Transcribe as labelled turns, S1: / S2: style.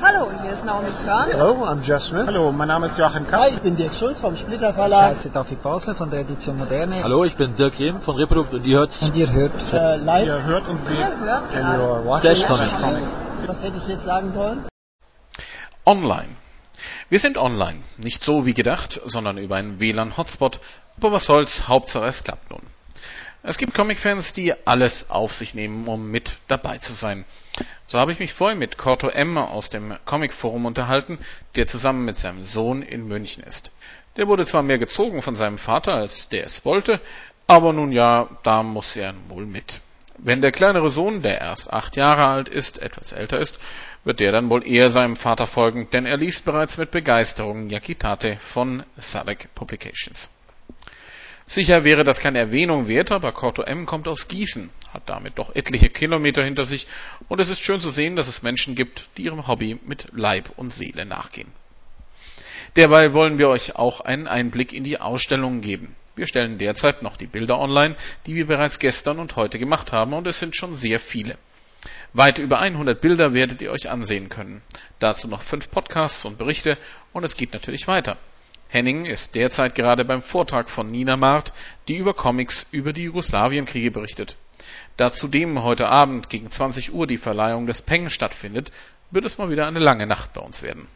S1: Hallo, hier ist Naomi Körn.
S2: Hello, I'm Jeff Smith.
S3: Hallo, mein Name ist Joachim Kapp.
S4: Hi, ich bin Dirk Schulz vom Splitter
S5: Ich
S4: Verlag.
S5: heiße David Basler von der Edition Moderne.
S6: Hallo, ich bin Dirk Rehm von Reprodukt und ihr hört
S5: Und ihr hört
S4: Äh, live.
S3: Ihr hört und seht
S1: Ihr hört
S2: And
S1: gerade
S6: Comics.
S4: Was hätte ich jetzt sagen sollen?
S7: Online. Wir sind online. Nicht so wie gedacht, sondern über einen WLAN-Hotspot. Aber was soll's, Hauptsache es klappt nun. Es gibt Comic-Fans, die alles auf sich nehmen, um mit dabei zu sein. So habe ich mich vorhin mit Corto M. aus dem Comic-Forum unterhalten, der zusammen mit seinem Sohn in München ist. Der wurde zwar mehr gezogen von seinem Vater, als der es wollte, aber nun ja, da muss er wohl mit. Wenn der kleinere Sohn, der erst acht Jahre alt ist, etwas älter ist, wird der dann wohl eher seinem Vater folgen, denn er liest bereits mit Begeisterung Yakitate von Sadek Publications. Sicher wäre das keine Erwähnung wert, aber Corto M kommt aus Gießen, hat damit doch etliche Kilometer hinter sich und es ist schön zu sehen, dass es Menschen gibt, die ihrem Hobby mit Leib und Seele nachgehen. Derweil wollen wir euch auch einen Einblick in die Ausstellungen geben. Wir stellen derzeit noch die Bilder online, die wir bereits gestern und heute gemacht haben und es sind schon sehr viele. Weit über 100 Bilder werdet ihr euch ansehen können. Dazu noch fünf Podcasts und Berichte und es geht natürlich weiter. Henning ist derzeit gerade beim Vortrag von Nina Mart, die über Comics über die Jugoslawienkriege berichtet. Da zudem heute Abend gegen 20 Uhr die Verleihung des Peng stattfindet, wird es mal wieder eine lange Nacht bei uns werden.